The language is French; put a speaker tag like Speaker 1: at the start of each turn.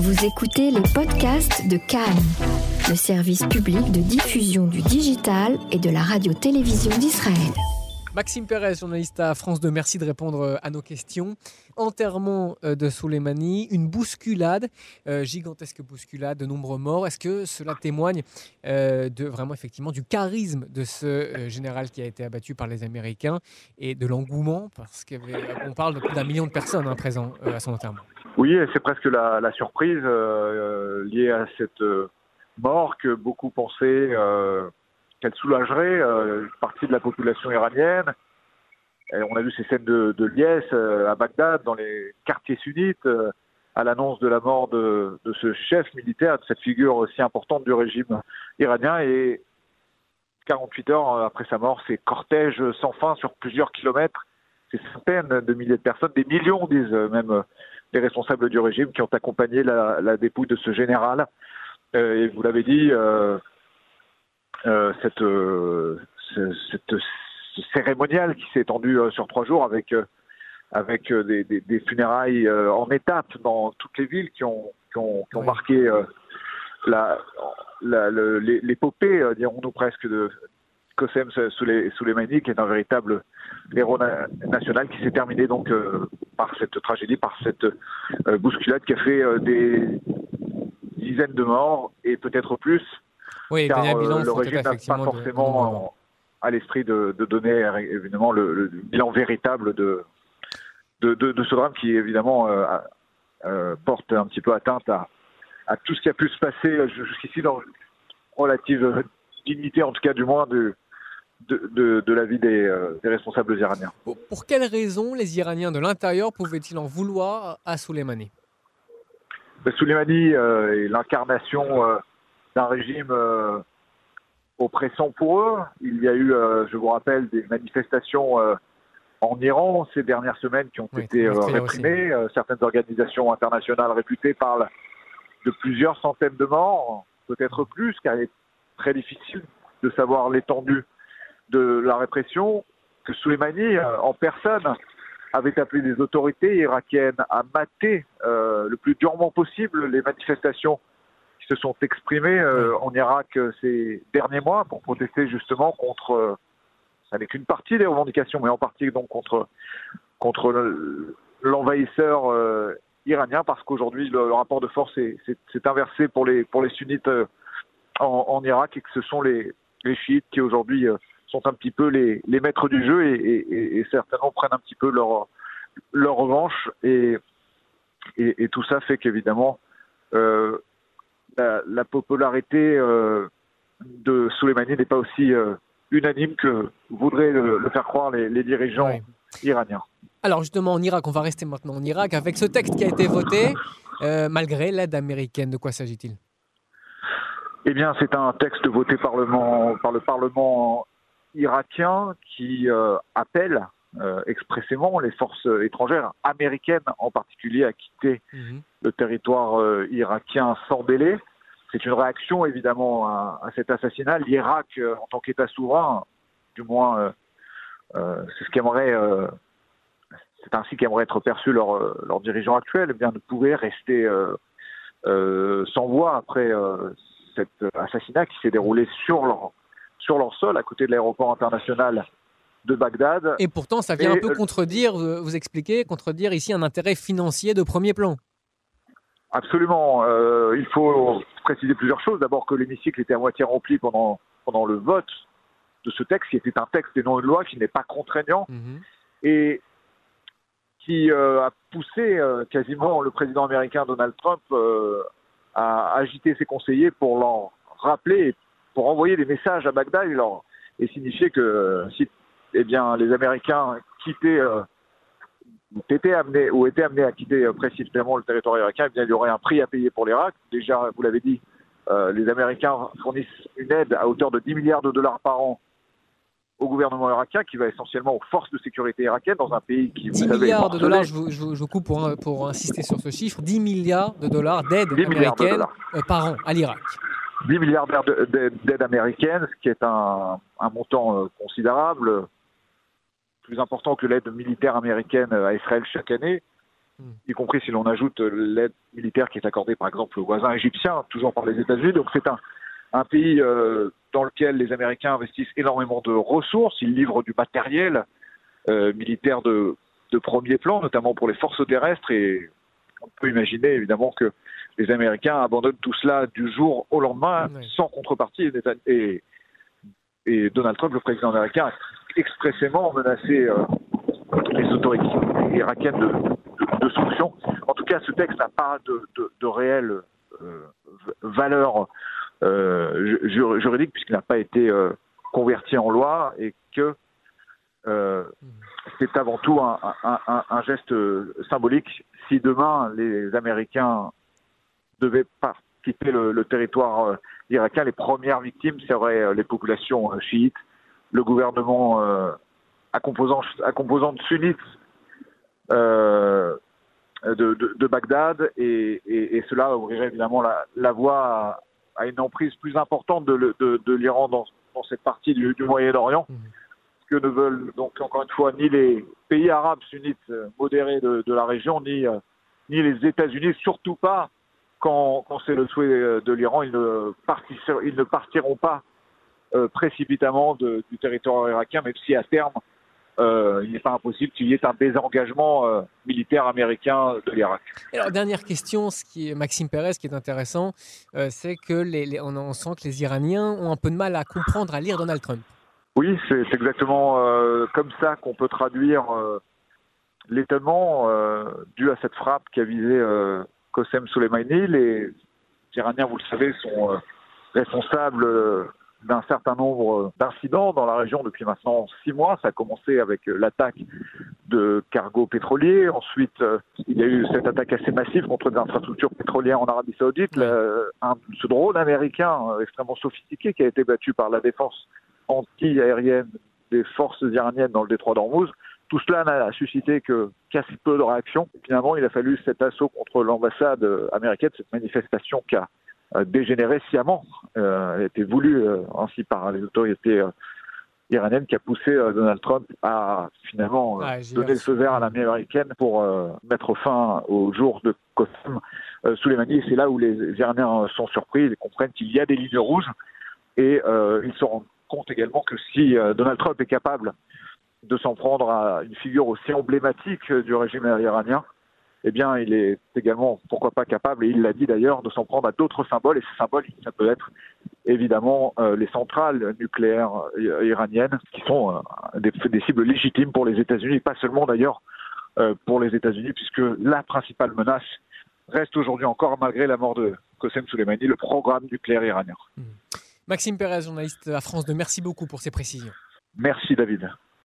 Speaker 1: Vous écoutez les podcasts de Cannes, le service public de diffusion du digital et de la radio-télévision d'Israël.
Speaker 2: Maxime Perez, journaliste à France 2, merci de répondre euh, à nos questions. Enterrement euh, de Soleimani, une bousculade, euh, gigantesque bousculade, de nombreux morts. Est-ce que cela témoigne de vraiment effectivement du charisme de ce général qui a été abattu par les Américains et de l'engouement? Parce qu'on parle de plus d'un million de personnes hein, présentes à son enterrement
Speaker 3: Oui, c'est presque la, surprise liée à cette mort que beaucoup pensaient qu'elle soulagerait euh, une partie de la population iranienne. On a vu ces scènes de, liesse euh, à Bagdad, dans les quartiers sunnites, euh, à l'annonce de la mort de, de, ce chef militaire, de cette figure aussi importante du régime iranien. Et 48 heures après sa mort, ces cortèges sans fin sur plusieurs kilomètres, ces centaines de milliers de personnes, des millions, disent même les responsables du régime, qui ont accompagné la, la dépouille de ce général. et vous l'avez dit, euh, cette, euh, cette, cérémonial qui s'est étendu euh, sur trois jours avec avec des, des, des, funérailles en étapes dans toutes les villes qui ont, qui ont, qui ont marqué la, l'épopée, dirons-nous presque, de Qasem Soleimani, qui est un véritable héros national, qui s'est terminé donc par cette tragédie, par cette bousculade qui a fait des dizaines de morts et peut-être plus.
Speaker 2: Oui,
Speaker 3: car euh, le régime n'a pas forcément à l'esprit de, donner évidemment le, bilan véritable de, de, ce drame qui évidemment euh, euh, porte un petit peu atteinte à, tout ce qui a pu se passer jusqu'ici dans relative dignité, en tout cas du moins de, de, la vie des, responsables iraniens.
Speaker 2: Pour quelles raisons les Iraniens de l'intérieur pouvaient-ils en vouloir à Soleimani?
Speaker 3: Ben, Soleimani est l'incarnation d'un régime euh, oppressant pour eux. Il y a eu, euh, je vous rappelle, des manifestations euh, en Iran ces dernières semaines qui ont été réprimées. certaines organisations internationales réputées parlent de plusieurs centaines de morts, peut-être plus, car il est très difficile de savoir l'étendue de la répression, que Soleimani, en personne, avait appelé les autorités irakiennes à mater le plus durement possible les manifestations se sont exprimés euh, en Irak euh, ces derniers mois pour protester justement contre, euh, ça n'est qu'une partie des revendications, mais en partie donc contre, contre l'envahisseur iranien, parce qu'aujourd'hui le, rapport de force s'est inversé pour les, pour les sunnites en, Irak et que ce sont les, les chiites qui aujourd'hui sont un petit peu les, les maîtres du jeu et, et, certainement prennent un petit peu leur, leur revanche et, et, tout ça fait qu'évidemment euh, la, popularité euh, de Soleimani n'est pas aussi euh, unanime que voudraient le, faire croire les, dirigeants iraniens.
Speaker 2: Alors justement en Irak, on va rester maintenant en Irak avec ce texte qui a été voté malgré l'aide américaine. De quoi s'agit-il?
Speaker 3: Eh bien, c'est un texte voté par le, par le Parlement irakien qui appelle expressément les forces étrangères, américaines en particulier, à quitter mhm. le territoire irakien sans délai. C'est une réaction évidemment à, cet assassinat. L'Irak, euh, en tant qu'État souverain, du moins, euh, euh, c'est ce qu'aimerait, c'est ainsi qu'aimerait être perçu leur, leur dirigeant actuel, eh bien ne pouvait rester sans voix après cet assassinat qui s'est déroulé sur leur sur leur sol, à côté de l'aéroport international de Bagdad.
Speaker 2: Et pourtant, ça vient un peu contredire, vous expliquez, contredire ici un intérêt financier de premier plan.
Speaker 3: Absolument. Euh, il faut préciser plusieurs choses. D'abord que l'hémicycle était à moitié rempli pendant, pendant le vote de ce texte, qui était un texte et non une loi, qui n'est pas contraignant, mhm. et qui euh, a poussé euh, quasiment le président américain Donald Trump à agiter ses conseillers pour leur rappeler, pour envoyer des messages à Bagdad et, leur, et signifier que si eh bien, les Américains quittaient été amené ou été amené à quitter euh, précipitamment le territoire irakien, eh bien, il y aurait un prix à payer pour l'Irak. Déjà, vous l'avez dit, euh, les Américains fournissent une aide à hauteur de 10 milliards de dollars par an au gouvernement irakien, qui va essentiellement aux forces de sécurité irakiennes dans un pays qui...
Speaker 2: 10 milliards de dollars, je vous, je, coupe pour, pour, insister sur ce chiffre, 10 milliards de dollars d'aide américaine euh, par an à l'Irak.
Speaker 3: 10 milliards d'aide américaine, ce qui est un, un montant considérable plus important que l'aide militaire américaine à Israël chaque année. y compris si l'on ajoute l'aide militaire qui est accordée par exemple aux voisins égyptiens, toujours par les États-Unis. Donc c'est un, un pays euh, dans lequel les Américains investissent énormément de ressources, ils livrent du matériel euh, militaire de, de premier plan, notamment pour les forces terrestres, et on peut imaginer évidemment que les Américains abandonnent tout cela du jour au lendemain sans contrepartie. Et, Donald Trump, le président américain, a expressément menacé euh, les autorités irakiennes de, de, de sanctions. En tout cas, ce texte n'a pas de, réelle euh, valeur euh, ju- ju- juridique puisqu'il n'a pas été converti en loi et que euh, c'est avant tout un, un- un- un geste symbolique. Si demain les Américains devaient pas quitter le, le territoire euh, irakien, les premières victimes seraient euh, les populations euh, chiites, le gouvernement à, composant, à composante sunnite euh, de, de- de Bagdad, et, et- et cela ouvrirait évidemment la, la voie à, à une emprise plus importante de, l'Iran dans, dans cette partie du, du Moyen-Orient.
Speaker 2: Mhm.
Speaker 3: que ne veulent donc encore une fois ni les pays arabes sunnites modérés de, la région, ni, ni les États-Unis, surtout pas quand, quand c'est le souhait euh, de l'Iran. Ils ne, partir- ils ne partiront pas euh, précipitamment de- du territoire irakien, même si à terme, euh, il n'est pas impossible qu'il y ait un désengagement euh, militaire américain de l'Irak.
Speaker 2: Alors, dernière question, ce qui est Maxime Pérez, ce qui est intéressant, c'est que les, les- on, on sent que les Iraniens ont un peu de mal à comprendre, à lire Donald Trump.
Speaker 3: Oui, c'est exactement comme ça qu'on peut traduire l'étonnement dû à cette frappe qui a visé Soleimani. Les Iraniens, vous le savez, sont euh, responsables euh, d'un certain nombre d'incidents dans la région depuis maintenant six mois. Ça a commencé avec euh, l'attaque de cargos pétroliers. Ensuite, il y a eu cette attaque assez massive contre des infrastructures pétrolières en Arabie Saoudite. Le- un- ce drone américain extrêmement sophistiqué qui a été battu par la défense anti-aérienne des forces iraniennes dans le détroit d'Ormuz. Tout cela n'a suscité que qu'assez peu de réactions. Finalement, il a fallu cet assaut contre l'ambassade euh, américaine, cette manifestation qui a euh, dégénéré sciemment, euh, elle a été voulue euh, ainsi par les autorités euh, iraniennes, qui a poussé Donald Trump à finalement donner le feu vert à l'armée américaine pour mettre fin au jour de Qasem euh, Soleimani. C'est là où les Iraniens sont surpris, ils comprennent qu'il y a des lignes rouges et ils se rendent compte également que si Donald Trump est capable de s'en prendre à une figure aussi emblématique du régime iranien, eh bien, il est également, pourquoi pas, capable, et il l'a dit d'ailleurs, de s'en prendre à d'autres symboles. Et ces symboles, ça peut être évidemment euh, les centrales nucléaires euh, iraniennes, qui sont euh, des, des cibles légitimes pour les États-Unis, pas seulement d'ailleurs euh, pour les États-Unis, puisque la principale menace reste aujourd'hui encore, malgré la mort de Qasem Soleimani, le programme nucléaire iranien.
Speaker 2: Maxime Pérez, journaliste à France 2, merci beaucoup pour ces précisions.
Speaker 3: Merci David.